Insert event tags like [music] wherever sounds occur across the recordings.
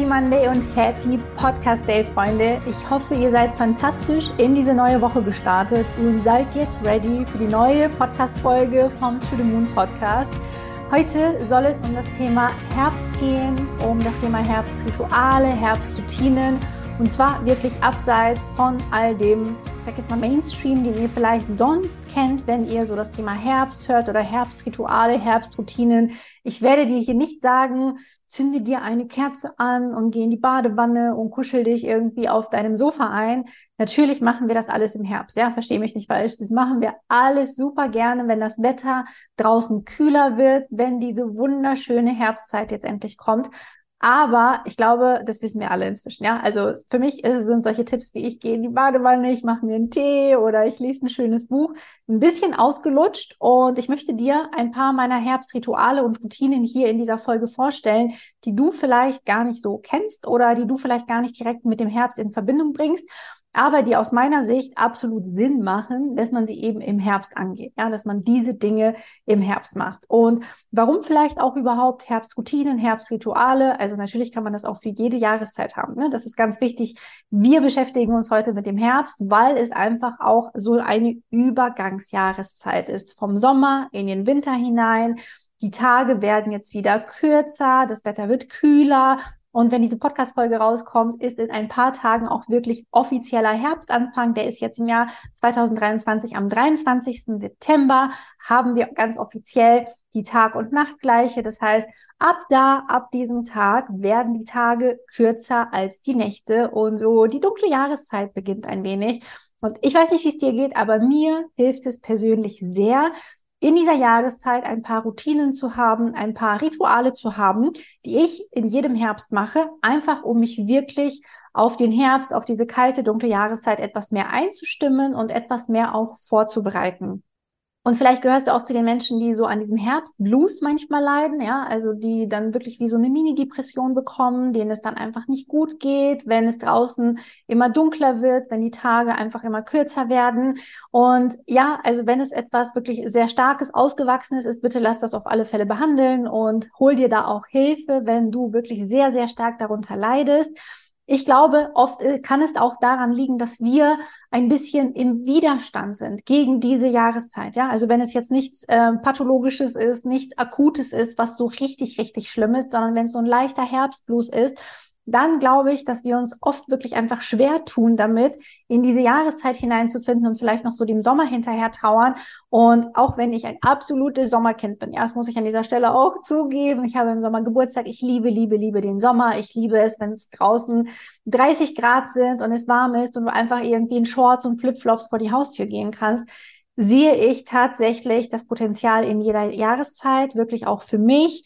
Happy Monday und Happy Podcast Day, Freunde. Ich hoffe, ihr seid fantastisch in diese neue Woche gestartet und seid jetzt ready für die neue Podcast-Folge vom To the Moon Podcast. Heute soll es um das Thema Herbst gehen, um das Thema Herbstrituale, Herbstroutinen und zwar wirklich abseits von all dem, ich sag jetzt mal Mainstream, den ihr vielleicht sonst kennt, wenn ihr so das Thema Herbst hört oder Herbstrituale, Herbstroutinen. Ich werde dir hier nicht sagen, zünde dir eine Kerze an und geh in die Badewanne und kuschel dich irgendwie auf deinem Sofa ein. Natürlich machen wir das alles im Herbst, ja, verstehe mich nicht falsch. Das machen wir alles super gerne, wenn das Wetter draußen kühler wird, wenn diese wunderschöne Herbstzeit jetzt endlich kommt. Aber ich glaube, das wissen wir alle inzwischen, ja. Also für mich sind solche Tipps wie ich gehe in die Badewanne, ich mache mir einen Tee oder ich lese ein schönes Buch ein bisschen ausgelutscht und ich möchte dir ein paar meiner Herbstrituale und Routinen hier in dieser Folge vorstellen, die du vielleicht gar nicht so kennst oder die du vielleicht gar nicht direkt mit dem Herbst in Verbindung bringst aber die aus meiner Sicht absolut Sinn machen, dass man sie eben im Herbst angeht, ja, dass man diese Dinge im Herbst macht. Und warum vielleicht auch überhaupt Herbstroutinen, Herbstrituale? Also natürlich kann man das auch für jede Jahreszeit haben. Ne? Das ist ganz wichtig. Wir beschäftigen uns heute mit dem Herbst, weil es einfach auch so eine Übergangsjahreszeit ist. Vom Sommer in den Winter hinein. Die Tage werden jetzt wieder kürzer, das Wetter wird kühler und wenn diese Podcast-Folge rauskommt, ist in ein paar Tagen auch wirklich offizieller Herbstanfang. Der ist jetzt im Jahr 2023 am 23. September haben wir ganz offiziell die Tag- und Nachtgleiche. Das heißt, ab da, ab diesem Tag werden die Tage kürzer als die Nächte und so die dunkle Jahreszeit beginnt ein wenig. Und ich weiß nicht, wie es dir geht, aber mir hilft es persönlich sehr, in dieser Jahreszeit ein paar Routinen zu haben, ein paar Rituale zu haben, die ich in jedem Herbst mache, einfach um mich wirklich auf den Herbst, auf diese kalte, dunkle Jahreszeit etwas mehr einzustimmen und etwas mehr auch vorzubereiten. Und vielleicht gehörst du auch zu den Menschen, die so an diesem Herbstblues manchmal leiden, ja, also die dann wirklich wie so eine Mini-Depression bekommen, denen es dann einfach nicht gut geht, wenn es draußen immer dunkler wird, wenn die Tage einfach immer kürzer werden. Und ja, also wenn es etwas wirklich sehr starkes, ausgewachsenes ist, bitte lass das auf alle Fälle behandeln und hol dir da auch Hilfe, wenn du wirklich sehr, sehr stark darunter leidest. Ich glaube, oft äh, kann es auch daran liegen, dass wir ein bisschen im Widerstand sind gegen diese Jahreszeit. Ja, also wenn es jetzt nichts äh, Pathologisches ist, nichts Akutes ist, was so richtig, richtig schlimm ist, sondern wenn es so ein leichter Herbstblues ist, dann glaube ich, dass wir uns oft wirklich einfach schwer tun damit, in diese Jahreszeit hineinzufinden und vielleicht noch so dem Sommer hinterher trauern. Und auch wenn ich ein absolutes Sommerkind bin, erst muss ich an dieser Stelle auch zugeben, ich habe im Sommer Geburtstag, ich liebe, liebe, liebe den Sommer. Ich liebe es, wenn es draußen 30 Grad sind und es warm ist und du einfach irgendwie in Shorts und Flipflops vor die Haustür gehen kannst sehe ich tatsächlich das Potenzial in jeder Jahreszeit, wirklich auch für mich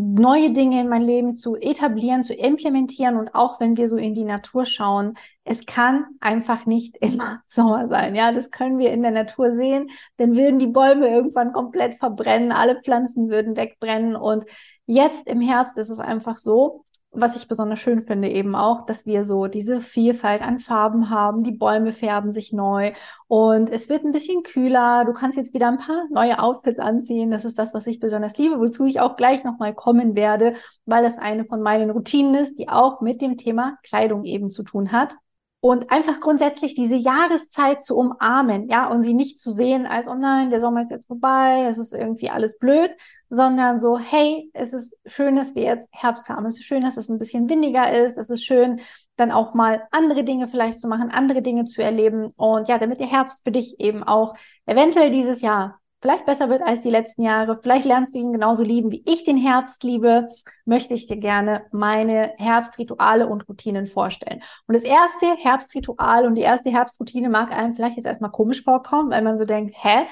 neue Dinge in mein Leben zu etablieren, zu implementieren. Und auch wenn wir so in die Natur schauen, es kann einfach nicht immer [laughs] Sommer sein. Ja, das können wir in der Natur sehen. Dann würden die Bäume irgendwann komplett verbrennen, alle Pflanzen würden wegbrennen. Und jetzt im Herbst ist es einfach so, was ich besonders schön finde, eben auch, dass wir so diese Vielfalt an Farben haben. Die Bäume färben sich neu und es wird ein bisschen kühler. Du kannst jetzt wieder ein paar neue Outfits anziehen. Das ist das, was ich besonders liebe, wozu ich auch gleich nochmal kommen werde, weil das eine von meinen Routinen ist, die auch mit dem Thema Kleidung eben zu tun hat und einfach grundsätzlich diese Jahreszeit zu umarmen, ja, und sie nicht zu sehen als, oh nein, der Sommer ist jetzt vorbei, es ist irgendwie alles blöd, sondern so, hey, es ist schön, dass wir jetzt Herbst haben, es ist schön, dass es ein bisschen windiger ist, es ist schön, dann auch mal andere Dinge vielleicht zu machen, andere Dinge zu erleben. Und ja, damit der Herbst für dich eben auch eventuell dieses Jahr vielleicht besser wird als die letzten Jahre. Vielleicht lernst du ihn genauso lieben, wie ich den Herbst liebe, möchte ich dir gerne meine Herbstrituale und Routinen vorstellen. Und das erste Herbstritual und die erste Herbstroutine mag einem vielleicht jetzt erstmal komisch vorkommen, weil man so denkt, hä?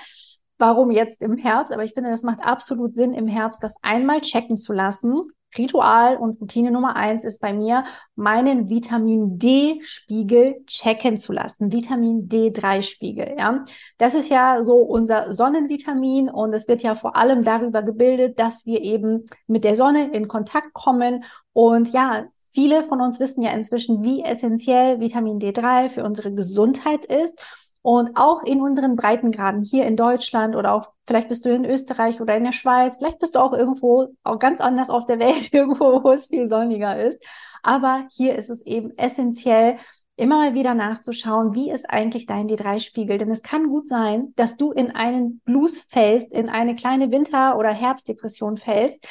Warum jetzt im Herbst? Aber ich finde, das macht absolut Sinn, im Herbst das einmal checken zu lassen Ritual und Routine Nummer eins ist bei mir, meinen Vitamin D-Spiegel checken zu lassen. Vitamin D3-Spiegel, ja. Das ist ja so unser Sonnenvitamin und es wird ja vor allem darüber gebildet, dass wir eben mit der Sonne in Kontakt kommen und ja, Viele von uns wissen ja inzwischen, wie essentiell Vitamin D3 für unsere Gesundheit ist. Und auch in unseren Breitengraden hier in Deutschland oder auch vielleicht bist du in Österreich oder in der Schweiz, vielleicht bist du auch irgendwo auch ganz anders auf der Welt, [laughs] irgendwo, wo es viel sonniger ist. Aber hier ist es eben essentiell, immer mal wieder nachzuschauen, wie ist eigentlich dein D3-Spiegel. Denn es kann gut sein, dass du in einen Blues fällst, in eine kleine Winter- oder Herbstdepression fällst,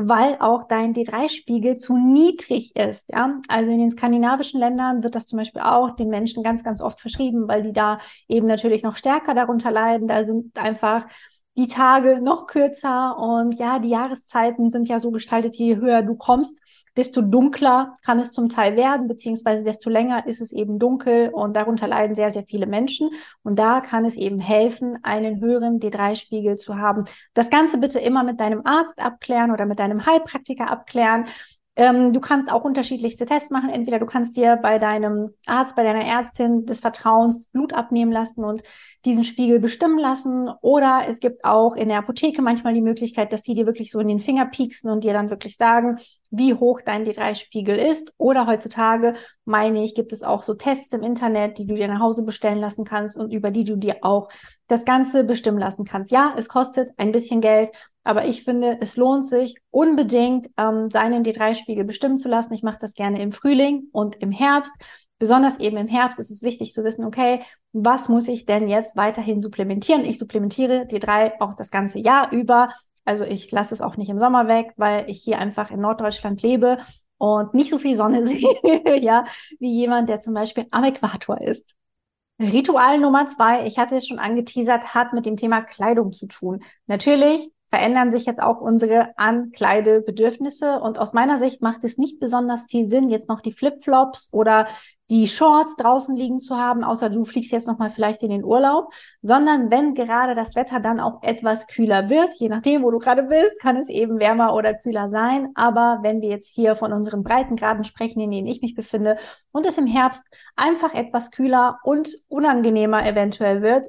weil auch dein D3-Spiegel zu niedrig ist. Ja? Also in den skandinavischen Ländern wird das zum Beispiel auch den Menschen ganz, ganz oft verschrieben, weil die da eben natürlich noch stärker darunter leiden. Da sind einfach die Tage noch kürzer und ja, die Jahreszeiten sind ja so gestaltet, je höher du kommst, desto dunkler kann es zum Teil werden, beziehungsweise desto länger ist es eben dunkel und darunter leiden sehr, sehr viele Menschen. Und da kann es eben helfen, einen höheren D3-Spiegel zu haben. Das Ganze bitte immer mit deinem Arzt abklären oder mit deinem Heilpraktiker abklären. Ähm, du kannst auch unterschiedlichste Tests machen. Entweder du kannst dir bei deinem Arzt, bei deiner Ärztin des Vertrauens Blut abnehmen lassen und diesen Spiegel bestimmen lassen. Oder es gibt auch in der Apotheke manchmal die Möglichkeit, dass die dir wirklich so in den Finger pieksen und dir dann wirklich sagen, wie hoch dein D3-Spiegel ist. Oder heutzutage, meine ich, gibt es auch so Tests im Internet, die du dir nach Hause bestellen lassen kannst und über die du dir auch das Ganze bestimmen lassen kannst. Ja, es kostet ein bisschen Geld, aber ich finde, es lohnt sich unbedingt, ähm, seinen D3-Spiegel bestimmen zu lassen. Ich mache das gerne im Frühling und im Herbst. Besonders eben im Herbst ist es wichtig zu wissen, okay, was muss ich denn jetzt weiterhin supplementieren? Ich supplementiere D3 auch das ganze Jahr über. Also ich lasse es auch nicht im Sommer weg, weil ich hier einfach in Norddeutschland lebe und nicht so viel Sonne [laughs] sehe, ja, wie jemand, der zum Beispiel am Äquator ist. Ritual Nummer zwei, ich hatte es schon angeteasert, hat mit dem Thema Kleidung zu tun. Natürlich verändern sich jetzt auch unsere Ankleidebedürfnisse. Und aus meiner Sicht macht es nicht besonders viel Sinn, jetzt noch die Flipflops oder die Shorts draußen liegen zu haben, außer du fliegst jetzt nochmal vielleicht in den Urlaub, sondern wenn gerade das Wetter dann auch etwas kühler wird, je nachdem, wo du gerade bist, kann es eben wärmer oder kühler sein. Aber wenn wir jetzt hier von unseren Breitengraden sprechen, in denen ich mich befinde, und es im Herbst einfach etwas kühler und unangenehmer eventuell wird,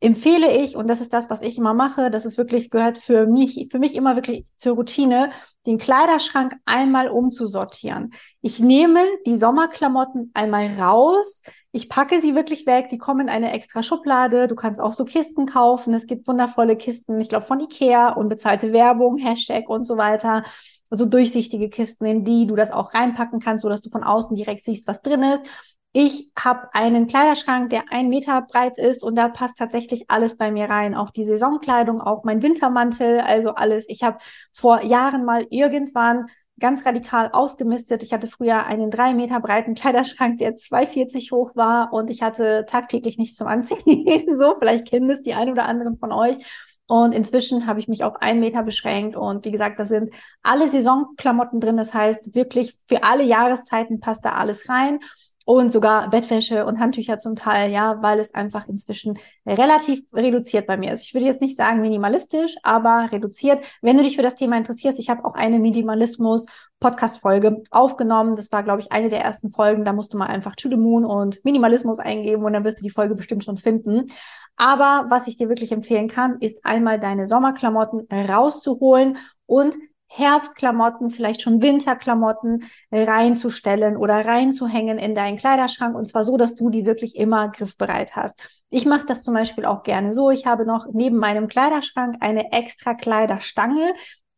empfehle ich, und das ist das, was ich immer mache, das ist wirklich, gehört für mich, für mich immer wirklich zur Routine, den Kleiderschrank einmal umzusortieren. Ich nehme die Sommerklamotten einmal raus, ich packe sie wirklich weg, die kommen in eine extra Schublade, du kannst auch so Kisten kaufen, es gibt wundervolle Kisten, ich glaube von Ikea, unbezahlte Werbung, Hashtag und so weiter. Also durchsichtige Kisten, in die du das auch reinpacken kannst, so dass du von außen direkt siehst, was drin ist. Ich habe einen Kleiderschrank, der ein Meter breit ist und da passt tatsächlich alles bei mir rein. Auch die Saisonkleidung, auch mein Wintermantel, also alles. Ich habe vor Jahren mal irgendwann ganz radikal ausgemistet. Ich hatte früher einen drei Meter breiten Kleiderschrank, der 2,40 hoch war und ich hatte tagtäglich nichts zum Anziehen. [laughs] so, vielleicht kennen es die einen oder anderen von euch. Und inzwischen habe ich mich auf einen Meter beschränkt. Und wie gesagt, da sind alle Saisonklamotten drin. Das heißt, wirklich für alle Jahreszeiten passt da alles rein und sogar Bettwäsche und Handtücher zum Teil, ja, weil es einfach inzwischen relativ reduziert bei mir ist. Ich würde jetzt nicht sagen minimalistisch, aber reduziert. Wenn du dich für das Thema interessierst, ich habe auch eine Minimalismus Podcast-Folge aufgenommen. Das war, glaube ich, eine der ersten Folgen. Da musst du mal einfach To the Moon und Minimalismus eingeben und dann wirst du die Folge bestimmt schon finden. Aber was ich dir wirklich empfehlen kann, ist einmal deine Sommerklamotten rauszuholen und Herbstklamotten, vielleicht schon Winterklamotten reinzustellen oder reinzuhängen in deinen Kleiderschrank und zwar so, dass du die wirklich immer griffbereit hast. Ich mache das zum Beispiel auch gerne so. Ich habe noch neben meinem Kleiderschrank eine extra Kleiderstange,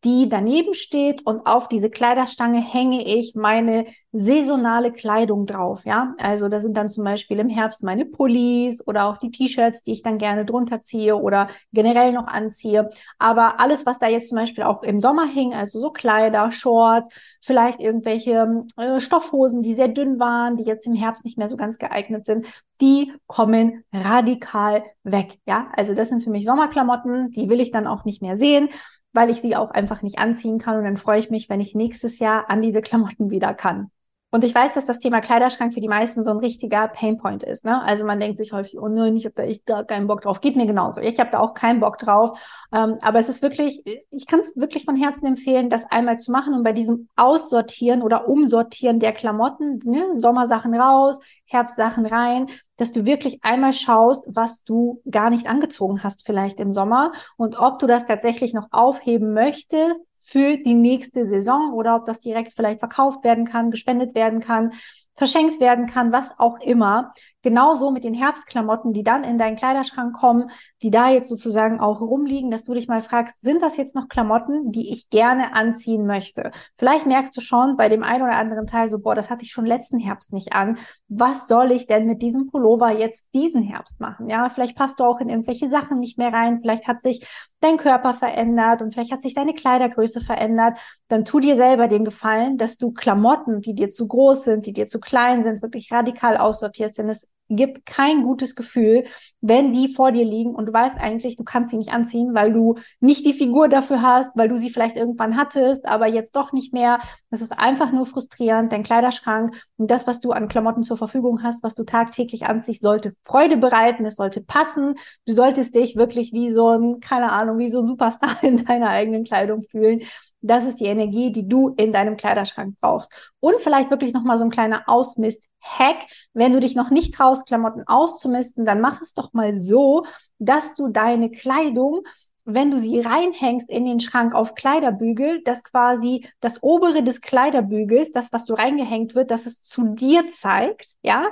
die daneben steht und auf diese Kleiderstange hänge ich meine saisonale Kleidung drauf, ja. Also da sind dann zum Beispiel im Herbst meine Pullis oder auch die T-Shirts, die ich dann gerne drunter ziehe oder generell noch anziehe. Aber alles, was da jetzt zum Beispiel auch im Sommer hing, also so Kleider, Shorts, vielleicht irgendwelche äh, Stoffhosen, die sehr dünn waren, die jetzt im Herbst nicht mehr so ganz geeignet sind, die kommen radikal weg, ja. Also das sind für mich Sommerklamotten, die will ich dann auch nicht mehr sehen weil ich sie auch einfach nicht anziehen kann. Und dann freue ich mich, wenn ich nächstes Jahr an diese Klamotten wieder kann. Und ich weiß, dass das Thema Kleiderschrank für die meisten so ein richtiger Painpoint ist. Ne? Also man denkt sich häufig, oh nein, ich habe da echt gar keinen Bock drauf. Geht mir genauso. Ich habe da auch keinen Bock drauf. Ähm, aber es ist wirklich, ich kann es wirklich von Herzen empfehlen, das einmal zu machen und bei diesem Aussortieren oder Umsortieren der Klamotten, ne? Sommersachen raus, Herbstsachen rein, dass du wirklich einmal schaust, was du gar nicht angezogen hast vielleicht im Sommer und ob du das tatsächlich noch aufheben möchtest für die nächste Saison oder ob das direkt vielleicht verkauft werden kann, gespendet werden kann, verschenkt werden kann, was auch immer. genauso mit den Herbstklamotten, die dann in deinen Kleiderschrank kommen, die da jetzt sozusagen auch rumliegen, dass du dich mal fragst, sind das jetzt noch Klamotten, die ich gerne anziehen möchte? Vielleicht merkst du schon bei dem einen oder anderen Teil so, boah, das hatte ich schon letzten Herbst nicht an. Was soll ich denn mit diesem Pullover jetzt diesen Herbst machen? Ja, vielleicht passt du auch in irgendwelche Sachen nicht mehr rein. Vielleicht hat sich dein Körper verändert und vielleicht hat sich deine Kleidergröße verändert. Dann tu dir selber den Gefallen, dass du Klamotten, die dir zu groß sind, die dir zu klein sind, wirklich radikal aussortierst, denn es gibt kein gutes Gefühl, wenn die vor dir liegen und du weißt eigentlich, du kannst sie nicht anziehen, weil du nicht die Figur dafür hast, weil du sie vielleicht irgendwann hattest, aber jetzt doch nicht mehr. Das ist einfach nur frustrierend. Dein Kleiderschrank und das, was du an Klamotten zur Verfügung hast, was du tagtäglich anziehst, sollte Freude bereiten, es sollte passen. Du solltest dich wirklich wie so ein, keine Ahnung, wie so ein Superstar [laughs] in deiner eigenen Kleidung fühlen. Das ist die Energie, die du in deinem Kleiderschrank brauchst. Und vielleicht wirklich nochmal so ein kleiner Ausmist-Hack. Wenn du dich noch nicht traust, Klamotten auszumisten, dann mach es doch mal so, dass du deine Kleidung wenn du sie reinhängst in den Schrank auf Kleiderbügel, dass quasi das obere des Kleiderbügels, das, was so reingehängt wird, dass es zu dir zeigt, ja.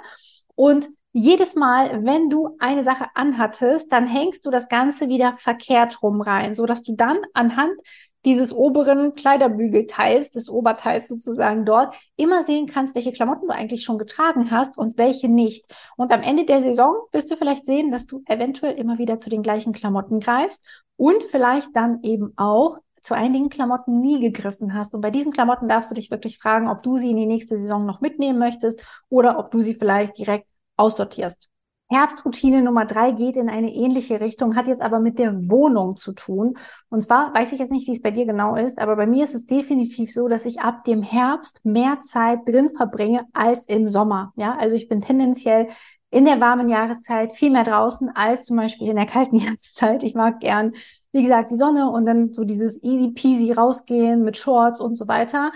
Und jedes Mal, wenn du eine Sache anhattest, dann hängst du das Ganze wieder verkehrt rum rein, so dass du dann anhand dieses oberen Kleiderbügelteils, des Oberteils sozusagen dort, immer sehen kannst, welche Klamotten du eigentlich schon getragen hast und welche nicht. Und am Ende der Saison wirst du vielleicht sehen, dass du eventuell immer wieder zu den gleichen Klamotten greifst und vielleicht dann eben auch zu einigen Klamotten nie gegriffen hast. Und bei diesen Klamotten darfst du dich wirklich fragen, ob du sie in die nächste Saison noch mitnehmen möchtest oder ob du sie vielleicht direkt aussortierst. Herbstroutine Nummer drei geht in eine ähnliche Richtung, hat jetzt aber mit der Wohnung zu tun. Und zwar weiß ich jetzt nicht, wie es bei dir genau ist, aber bei mir ist es definitiv so, dass ich ab dem Herbst mehr Zeit drin verbringe als im Sommer. Ja, also ich bin tendenziell in der warmen Jahreszeit viel mehr draußen als zum Beispiel in der kalten [laughs] Jahreszeit. Ich mag gern, wie gesagt, die Sonne und dann so dieses easy peasy rausgehen mit Shorts und so weiter.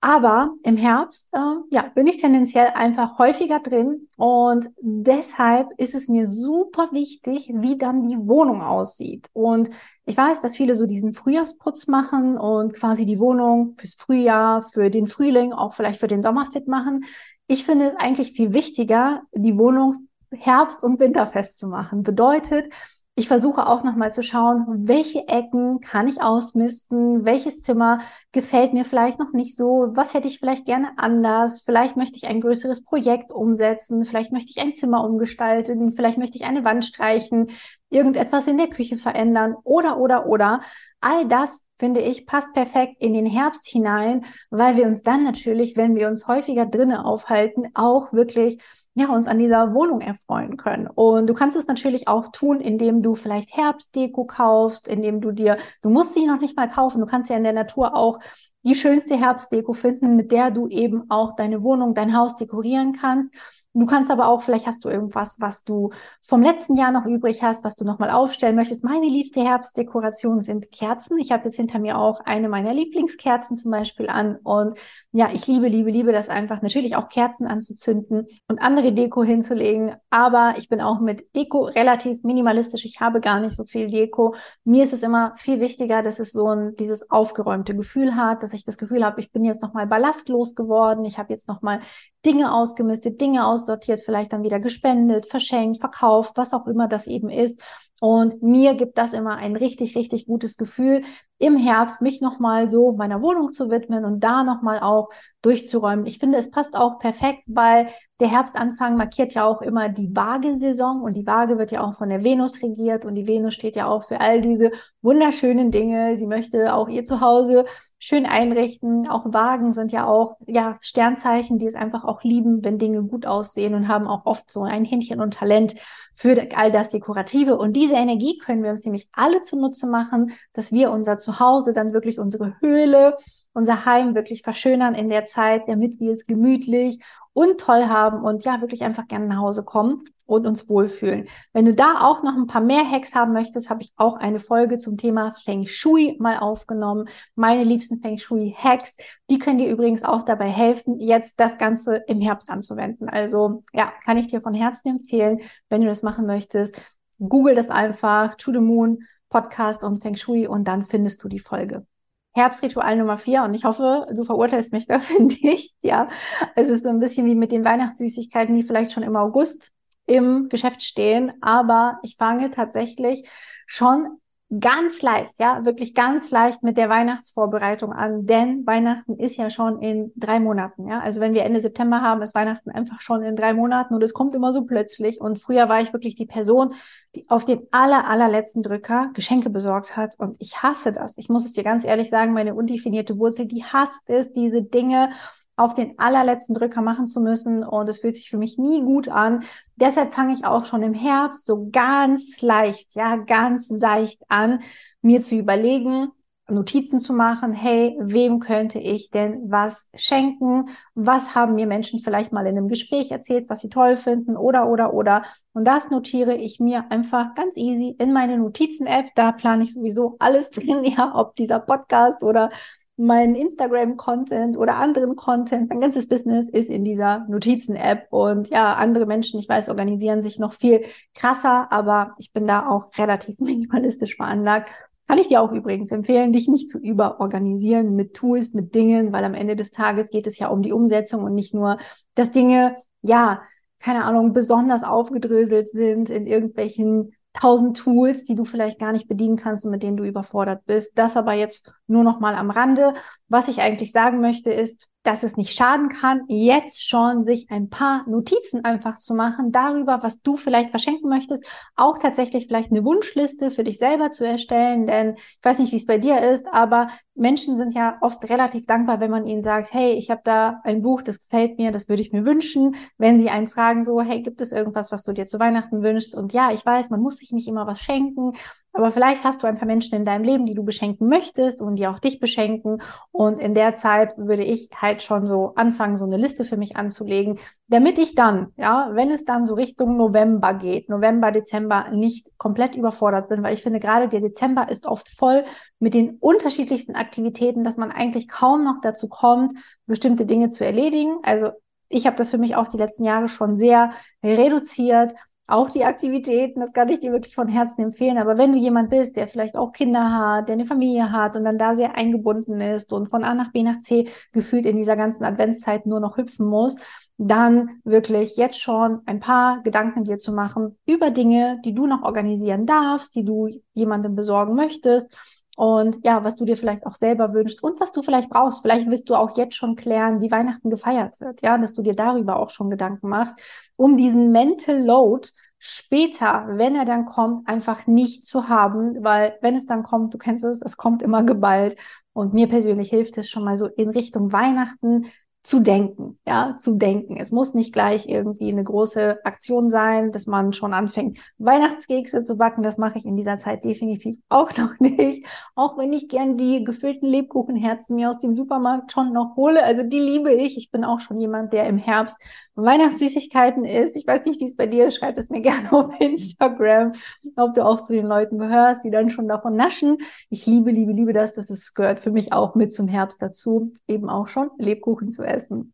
Aber im Herbst, äh, ja, bin ich tendenziell einfach häufiger drin und deshalb ist es mir super wichtig, wie dann die Wohnung aussieht. Und ich weiß, dass viele so diesen Frühjahrsputz machen und quasi die Wohnung fürs Frühjahr, für den Frühling, auch vielleicht für den Sommer fit machen. Ich finde es eigentlich viel wichtiger, die Wohnung herbst- und winterfest zu machen. Bedeutet, ich versuche auch nochmal zu schauen, welche Ecken kann ich ausmisten, welches Zimmer gefällt mir vielleicht noch nicht so, was hätte ich vielleicht gerne anders, vielleicht möchte ich ein größeres Projekt umsetzen, vielleicht möchte ich ein Zimmer umgestalten, vielleicht möchte ich eine Wand streichen, irgendetwas in der Küche verändern oder, oder, oder. All das, finde ich, passt perfekt in den Herbst hinein, weil wir uns dann natürlich, wenn wir uns häufiger drinnen aufhalten, auch wirklich ja, uns an dieser Wohnung erfreuen können. Und du kannst es natürlich auch tun, indem du vielleicht Herbstdeko kaufst, indem du dir, du musst sie noch nicht mal kaufen, du kannst ja in der Natur auch die schönste Herbstdeko finden, mit der du eben auch deine Wohnung, dein Haus dekorieren kannst. Du kannst aber auch, vielleicht hast du irgendwas, was du vom letzten Jahr noch übrig hast, was du nochmal aufstellen möchtest. Meine liebste Herbstdekoration sind Kerzen. Ich habe jetzt hinter mir auch eine meiner Lieblingskerzen zum Beispiel an. Und ja, ich liebe, liebe, liebe das einfach, natürlich auch Kerzen anzuzünden und andere Deko hinzulegen. Aber ich bin auch mit Deko relativ minimalistisch. Ich habe gar nicht so viel Deko. Mir ist es immer viel wichtiger, dass es so ein, dieses aufgeräumte Gefühl hat, dass ich das Gefühl habe, ich bin jetzt nochmal ballastlos geworden. Ich habe jetzt nochmal Dinge ausgemistet, Dinge aussortiert, vielleicht dann wieder gespendet, verschenkt, verkauft, was auch immer das eben ist. Und mir gibt das immer ein richtig, richtig gutes Gefühl, im Herbst mich nochmal so meiner Wohnung zu widmen und da nochmal auch durchzuräumen. Ich finde, es passt auch perfekt, weil der Herbstanfang markiert ja auch immer die Waage-Saison und die Waage wird ja auch von der Venus regiert und die Venus steht ja auch für all diese wunderschönen Dinge. Sie möchte auch ihr Zuhause schön einrichten. Auch Wagen sind ja auch ja Sternzeichen, die es einfach auch lieben, wenn Dinge gut aussehen und haben auch oft so ein Händchen und Talent für all das Dekorative. Und diese Energie können wir uns nämlich alle zunutze machen, dass wir unser Zuhause dann wirklich unsere Höhle, unser Heim wirklich verschönern in der Zeit, damit wir es gemütlich und toll haben und ja, wirklich einfach gerne nach Hause kommen und uns wohlfühlen. Wenn du da auch noch ein paar mehr Hacks haben möchtest, habe ich auch eine Folge zum Thema Feng Shui mal aufgenommen. Meine liebsten Feng Shui Hacks, die können dir übrigens auch dabei helfen, jetzt das Ganze im Herbst anzuwenden. Also ja, kann ich dir von Herzen empfehlen, wenn du das machen möchtest. Google das einfach, To the Moon Podcast und Feng Shui und dann findest du die Folge. Herbstritual Nummer vier und ich hoffe, du verurteilst mich [laughs] dafür nicht. Ja, es ist so ein bisschen wie mit den Weihnachtssüßigkeiten, die vielleicht schon im August im Geschäft stehen, aber ich fange tatsächlich schon ganz leicht, ja, wirklich ganz leicht mit der Weihnachtsvorbereitung an, denn Weihnachten ist ja schon in drei Monaten, ja. Also wenn wir Ende September haben, ist Weihnachten einfach schon in drei Monaten und es kommt immer so plötzlich. Und früher war ich wirklich die Person, die auf den aller, allerletzten Drücker Geschenke besorgt hat. Und ich hasse das. Ich muss es dir ganz ehrlich sagen, meine undefinierte Wurzel, die hasst es, diese Dinge auf den allerletzten Drücker machen zu müssen und es fühlt sich für mich nie gut an. Deshalb fange ich auch schon im Herbst so ganz leicht, ja, ganz seicht an, mir zu überlegen, Notizen zu machen, hey, wem könnte ich denn was schenken? Was haben mir Menschen vielleicht mal in einem Gespräch erzählt, was sie toll finden oder, oder, oder. Und das notiere ich mir einfach ganz easy in meine Notizen-App. Da plane ich sowieso alles [laughs] drin, ja, ob dieser Podcast oder mein Instagram-Content oder anderen Content, mein ganzes Business ist in dieser Notizen-App. Und ja, andere Menschen, ich weiß, organisieren sich noch viel krasser, aber ich bin da auch relativ [laughs] minimalistisch veranlagt. Kann ich dir auch übrigens empfehlen, dich nicht zu überorganisieren mit Tools, mit Dingen, weil am Ende des Tages geht es ja um die Umsetzung und nicht nur, dass Dinge, ja, keine Ahnung, besonders aufgedröselt sind in irgendwelchen tausend Tools, die du vielleicht gar nicht bedienen kannst und mit denen du überfordert bist. Das aber jetzt nur noch mal am Rande. Was ich eigentlich sagen möchte ist, dass es nicht schaden kann, jetzt schon sich ein paar Notizen einfach zu machen darüber, was du vielleicht verschenken möchtest, auch tatsächlich vielleicht eine Wunschliste für dich selber zu erstellen, denn ich weiß nicht, wie es bei dir ist, aber Menschen sind ja oft relativ dankbar, wenn man ihnen sagt, hey, ich habe da ein Buch, das gefällt mir, das würde ich mir wünschen, wenn sie einen fragen so, hey, gibt es irgendwas, was du dir zu Weihnachten wünschst? Und ja, ich weiß, man muss sich nicht immer was schenken, aber vielleicht hast du ein paar Menschen in deinem Leben, die du beschenken möchtest und die auch dich beschenken. Und in der Zeit würde ich halt schon so anfangen, so eine Liste für mich anzulegen, damit ich dann, ja, wenn es dann so Richtung November geht, November, Dezember, nicht komplett überfordert bin, weil ich finde, gerade der Dezember ist oft voll mit den unterschiedlichsten Aktivitäten, dass man eigentlich kaum noch dazu kommt, bestimmte Dinge zu erledigen. Also ich habe das für mich auch die letzten Jahre schon sehr reduziert auch die Aktivitäten, das kann ich dir wirklich von Herzen empfehlen. Aber wenn du jemand bist, der vielleicht auch Kinder hat, der eine Familie hat und dann da sehr eingebunden ist und von A nach B nach C gefühlt in dieser ganzen Adventszeit nur noch hüpfen muss, dann wirklich jetzt schon ein paar Gedanken dir zu machen über Dinge, die du noch organisieren darfst, die du jemandem besorgen möchtest und ja, was du dir vielleicht auch selber wünschst und was du vielleicht brauchst. Vielleicht willst du auch jetzt schon klären, wie Weihnachten gefeiert wird, ja, dass du dir darüber auch schon Gedanken machst, um diesen Mental Load später, wenn er dann kommt, einfach nicht zu haben, weil wenn es dann kommt, du kennst es, es kommt immer geballt. Und mir persönlich hilft es schon mal so in Richtung Weihnachten zu denken, ja, zu denken. Es muss nicht gleich irgendwie eine große Aktion sein, dass man schon anfängt, Weihnachtskekse zu backen. Das mache ich in dieser Zeit definitiv [laughs] auch noch nicht. Auch wenn ich gern die gefüllten Lebkuchenherzen mir aus dem Supermarkt schon noch hole. Also die liebe ich. Ich bin auch schon jemand, der im Herbst Weihnachtssüßigkeiten isst. Ich weiß nicht, wie es bei dir ist. Schreib es mir [laughs] gerne auf Instagram, ob du auch zu den Leuten gehörst, die dann schon davon naschen. Ich liebe, liebe, liebe das. Das gehört für mich auch mit zum Herbst dazu, eben auch schon Lebkuchen zu essen essen.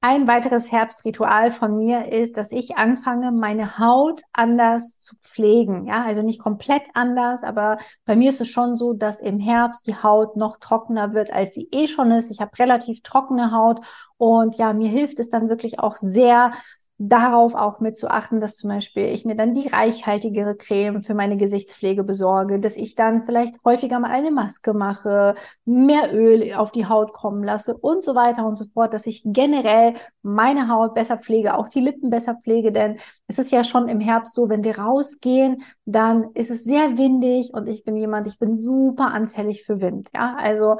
Ein weiteres Herbstritual von mir ist, dass ich anfange, meine Haut anders zu pflegen. Ja, also nicht komplett anders, aber bei mir ist es schon so, dass im Herbst die Haut noch trockener wird, als sie eh schon ist. Ich habe relativ trockene Haut und ja, mir hilft es dann wirklich auch sehr, darauf auch mit zu achten, dass zum Beispiel ich mir dann die reichhaltigere Creme für meine Gesichtspflege besorge, dass ich dann vielleicht häufiger mal eine Maske mache, mehr Öl auf die Haut kommen lasse und so weiter und so fort, dass ich generell meine Haut besser pflege, auch die Lippen besser pflege, denn es ist ja schon im Herbst so, wenn wir rausgehen, dann ist es sehr windig und ich bin jemand, ich bin super anfällig für Wind, ja, also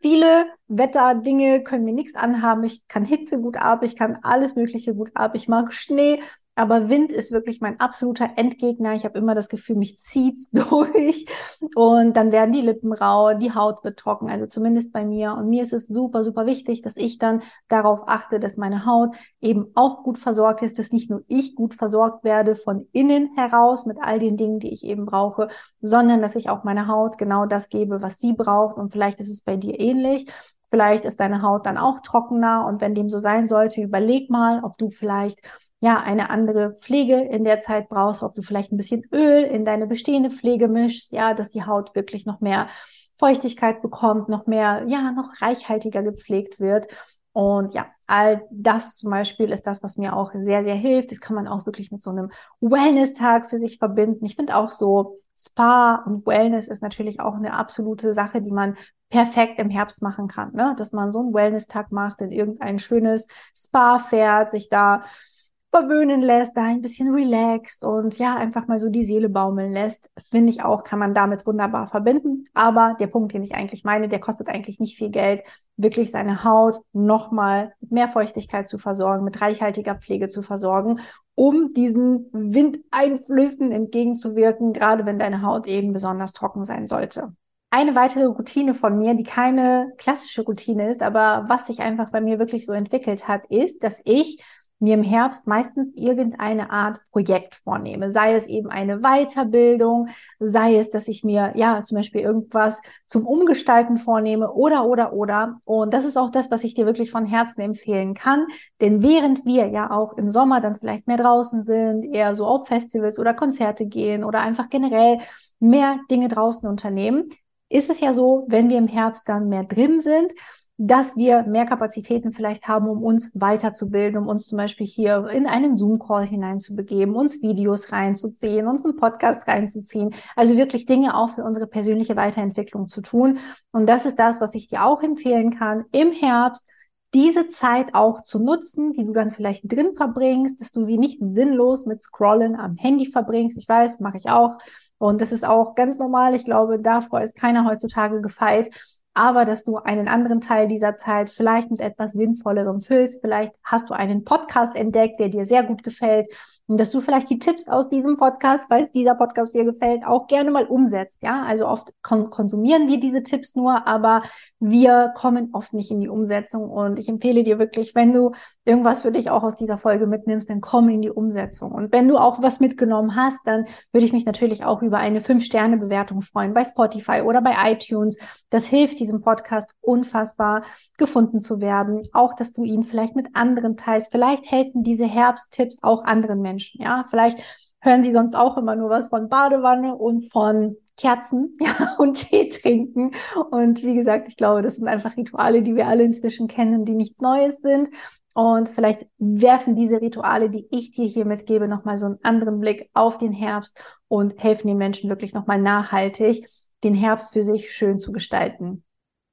viele Wetterdinge können mir nichts anhaben. Ich kann Hitze gut ab, ich kann alles Mögliche gut ab. Ich mag Schnee, aber Wind ist wirklich mein absoluter Endgegner. Ich habe immer das Gefühl, mich zieht's [laughs] durch und dann werden die Lippen rau, die Haut wird trocken, also zumindest bei mir. Und mir ist es super, super wichtig, dass ich dann darauf achte, dass meine Haut eben auch gut versorgt ist, dass nicht nur ich gut versorgt werde von innen heraus mit all den Dingen, die ich eben brauche, sondern dass ich auch meiner Haut genau das gebe, was sie braucht. Und vielleicht ist es bei dir ähnlich. Vielleicht ist deine Haut dann auch trockener und wenn dem so sein sollte, überleg mal, ob du vielleicht ja, eine andere Pflege in der Zeit brauchst, ob du vielleicht ein bisschen Öl in deine bestehende Pflege mischst, ja, dass die Haut wirklich noch mehr Feuchtigkeit bekommt, noch mehr, ja, noch reichhaltiger gepflegt wird. Und ja, all das zum Beispiel ist das, was mir auch sehr, sehr hilft. Das kann man auch wirklich mit so einem Wellness-Tag für sich verbinden. Ich finde auch so Spa und Wellness ist natürlich auch eine absolute Sache, die man perfekt im Herbst machen kann. Ne? Dass man so einen Wellness-Tag macht, in irgendein schönes Spa fährt, sich da verwöhnen lässt, da ein bisschen relaxed und ja, einfach mal so die Seele baumeln lässt, finde ich auch, kann man damit wunderbar verbinden. Aber der Punkt, den ich eigentlich meine, der kostet eigentlich nicht viel Geld, wirklich seine Haut nochmal mit mehr Feuchtigkeit zu versorgen, mit reichhaltiger Pflege zu versorgen, um diesen Windeinflüssen entgegenzuwirken, gerade wenn deine Haut eben besonders trocken sein sollte. Eine weitere Routine von mir, die keine klassische Routine ist, aber was sich einfach bei mir wirklich so entwickelt hat, ist, dass ich mir im Herbst meistens irgendeine Art Projekt vornehme. Sei es eben eine Weiterbildung, sei es, dass ich mir ja zum Beispiel irgendwas zum Umgestalten vornehme oder, oder, oder. Und das ist auch das, was ich dir wirklich von Herzen empfehlen kann. Denn während wir ja auch im Sommer dann vielleicht mehr draußen sind, eher so auf Festivals oder Konzerte gehen oder einfach generell mehr Dinge draußen unternehmen, ist es ja so, wenn wir im Herbst dann mehr drin sind, dass wir mehr Kapazitäten vielleicht haben, um uns weiterzubilden, um uns zum Beispiel hier in einen Zoom-Call hineinzubegeben, uns Videos reinzuziehen, uns einen Podcast reinzuziehen. Also wirklich Dinge auch für unsere persönliche Weiterentwicklung zu tun. Und das ist das, was ich dir auch empfehlen kann im Herbst diese Zeit auch zu nutzen, die du dann vielleicht drin verbringst, dass du sie nicht sinnlos mit Scrollen am Handy verbringst. Ich weiß, mache ich auch. Und das ist auch ganz normal. Ich glaube, davor ist keiner heutzutage gefeit aber dass du einen anderen Teil dieser Zeit vielleicht mit etwas Sinnvollerem füllst. Vielleicht hast du einen Podcast entdeckt, der dir sehr gut gefällt und dass du vielleicht die Tipps aus diesem Podcast, weil dieser Podcast dir gefällt, auch gerne mal umsetzt. Ja, also oft kon konsumieren wir diese Tipps nur, aber wir kommen oft nicht in die Umsetzung und ich empfehle dir wirklich, wenn du irgendwas für dich auch aus dieser Folge mitnimmst, dann komm in die Umsetzung. Und wenn du auch was mitgenommen hast, dann würde ich mich natürlich auch über eine 5-Sterne-Bewertung freuen bei Spotify oder bei iTunes. Das hilft diesem Podcast unfassbar gefunden zu werden. Auch, dass du ihn vielleicht mit anderen teilst. Vielleicht helfen diese Herbsttipps auch anderen Menschen. Ja, vielleicht hören sie sonst auch immer nur was von Badewanne und von Kerzen [laughs] ja, und Tee trinken. Und wie gesagt, ich glaube, das sind einfach Rituale, die wir alle inzwischen kennen, die nichts Neues sind. Und vielleicht werfen diese Rituale, die ich dir hier mitgebe, nochmal so einen anderen Blick auf den Herbst und helfen den Menschen wirklich nochmal nachhaltig, den Herbst für sich schön zu gestalten.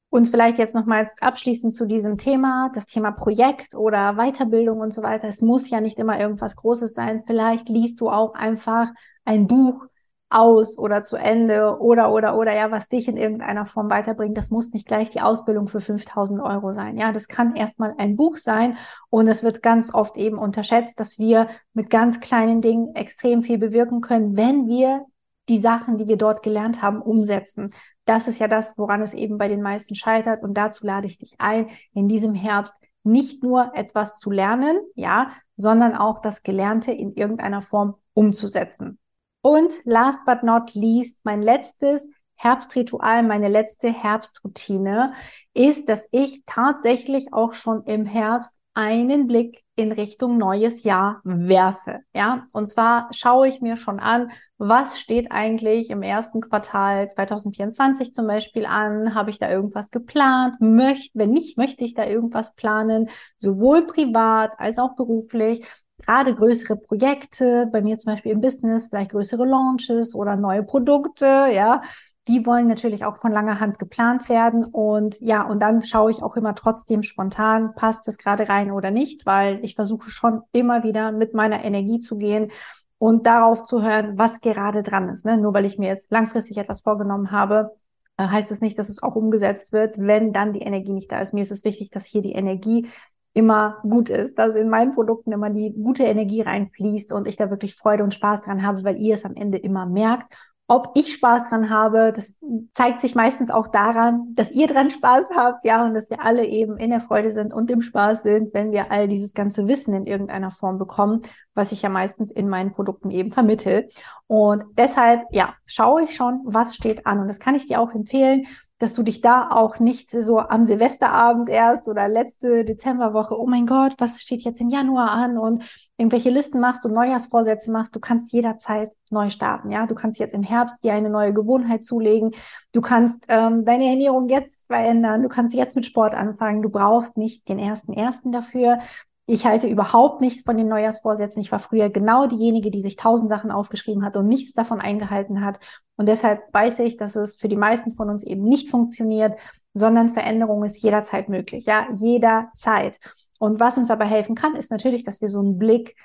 Und vielleicht jetzt nochmals abschließend zu diesem Thema, das Thema Projekt oder Weiterbildung und so weiter. Es muss ja nicht immer irgendwas Großes sein. Vielleicht liest du auch einfach ein Buch aus oder zu Ende oder, oder, oder, ja, was dich in irgendeiner Form weiterbringt. Das muss nicht gleich die Ausbildung für 5000 Euro sein. Ja, das kann erstmal ein Buch sein und es wird ganz oft eben unterschätzt, dass wir mit ganz kleinen Dingen extrem viel bewirken können, wenn wir die Sachen, die wir dort gelernt haben, umsetzen. Das ist ja das, woran es eben bei den meisten scheitert. Und dazu lade ich dich ein, in diesem Herbst nicht nur etwas zu lernen, ja, sondern auch das Gelernte in irgendeiner Form umzusetzen. Und last but not least, mein letztes Herbstritual, meine letzte Herbstroutine ist, dass ich tatsächlich auch schon im Herbst einen Blick in Richtung neues Jahr werfe. Ja, und zwar schaue ich mir schon an, was steht eigentlich im ersten Quartal 2024 zum Beispiel an? Habe ich da irgendwas geplant? Möchte, wenn nicht, möchte ich da irgendwas planen, sowohl privat als auch beruflich. Gerade größere Projekte, bei mir zum Beispiel im Business, vielleicht größere Launches oder neue Produkte, ja, die wollen natürlich auch von langer Hand geplant werden. Und ja, und dann schaue ich auch immer trotzdem spontan, passt es gerade rein oder nicht, weil ich versuche schon immer wieder mit meiner Energie zu gehen und darauf zu hören, was gerade dran ist. Ne? Nur weil ich mir jetzt langfristig etwas vorgenommen habe, äh, heißt es nicht, dass es auch umgesetzt wird, wenn dann die Energie nicht da ist. Mir ist es wichtig, dass hier die Energie immer gut ist, dass in meinen Produkten immer die gute Energie reinfließt und ich da wirklich Freude und Spaß dran habe, weil ihr es am Ende immer merkt ob ich Spaß dran habe, das zeigt sich meistens auch daran, dass ihr dran Spaß habt, ja, und dass wir alle eben in der Freude sind und im Spaß sind, wenn wir all dieses ganze Wissen in irgendeiner Form bekommen, was ich ja meistens in meinen Produkten eben vermittel. Und deshalb, ja, schaue ich schon, was steht an. Und das kann ich dir auch empfehlen. Dass du dich da auch nicht so am Silvesterabend erst oder letzte Dezemberwoche, oh mein Gott, was steht jetzt im Januar an und irgendwelche Listen machst und Neujahrsvorsätze machst. Du kannst jederzeit neu starten. Ja, du kannst jetzt im Herbst dir eine neue Gewohnheit zulegen. Du kannst ähm, deine Ernährung jetzt verändern. Du kannst jetzt mit Sport anfangen. Du brauchst nicht den ersten ersten dafür. Ich halte überhaupt nichts von den Neujahrsvorsätzen. Ich war früher genau diejenige, die sich tausend Sachen aufgeschrieben hat und nichts davon eingehalten hat. Und deshalb weiß ich, dass es für die meisten von uns eben nicht funktioniert, sondern Veränderung ist jederzeit möglich. Ja, jederzeit. Und was uns aber helfen kann, ist natürlich, dass wir so einen Blick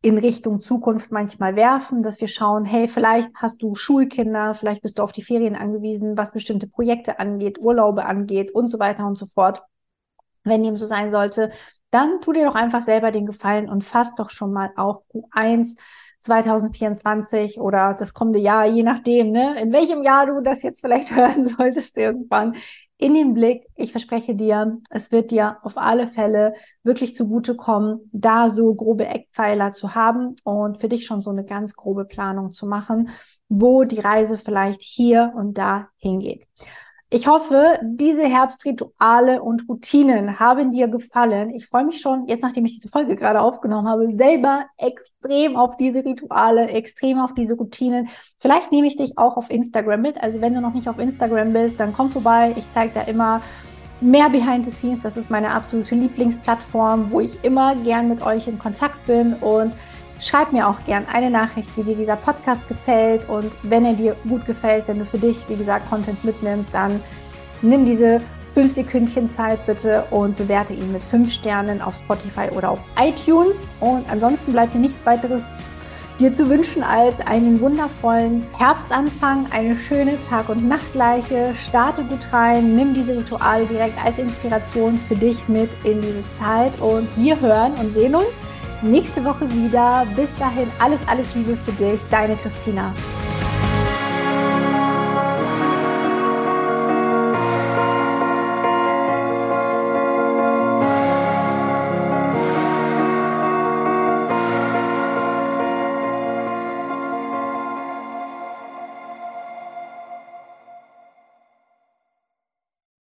in Richtung Zukunft manchmal werfen, dass wir schauen, hey, vielleicht hast du Schulkinder, vielleicht bist du auf die Ferien angewiesen, was bestimmte Projekte angeht, Urlaube angeht und so weiter und so fort. Wenn dem so sein sollte, dann tu dir doch einfach selber den Gefallen und fass doch schon mal auch Q1 2024 oder das kommende Jahr, je nachdem, ne, in welchem Jahr du das jetzt vielleicht [laughs] hören solltest irgendwann, in den Blick. Ich verspreche dir, es wird dir auf alle Fälle wirklich zugutekommen, da so grobe Eckpfeiler zu haben und für dich schon so eine ganz grobe Planung zu machen, wo die Reise vielleicht hier und da hingeht. Ich hoffe, diese Herbstrituale und Routinen haben dir gefallen. Ich freue mich schon, jetzt nachdem ich diese Folge gerade aufgenommen habe, selber extrem auf diese Rituale, extrem auf diese Routinen. Vielleicht nehme ich dich auch auf Instagram mit. Also wenn du noch nicht auf Instagram bist, dann komm vorbei. Ich zeige da immer mehr Behind the Scenes. Das ist meine absolute Lieblingsplattform, wo ich immer gern mit euch in Kontakt bin und Schreib mir auch gern eine Nachricht, wie dir dieser Podcast gefällt und wenn er dir gut gefällt, wenn du für dich, wie gesagt, Content mitnimmst, dann nimm diese fünf Sekündchen Zeit bitte und bewerte ihn mit fünf Sternen auf Spotify oder auf iTunes. Und ansonsten bleibt mir nichts weiteres dir zu wünschen als einen wundervollen Herbstanfang, eine schöne Tag- und Nachtgleiche. Starte gut rein, nimm diese Rituale direkt als Inspiration für dich mit in diese Zeit und wir hören und sehen uns nächste Woche wieder. Bis dahin alles, alles Liebe für dich, deine Christina.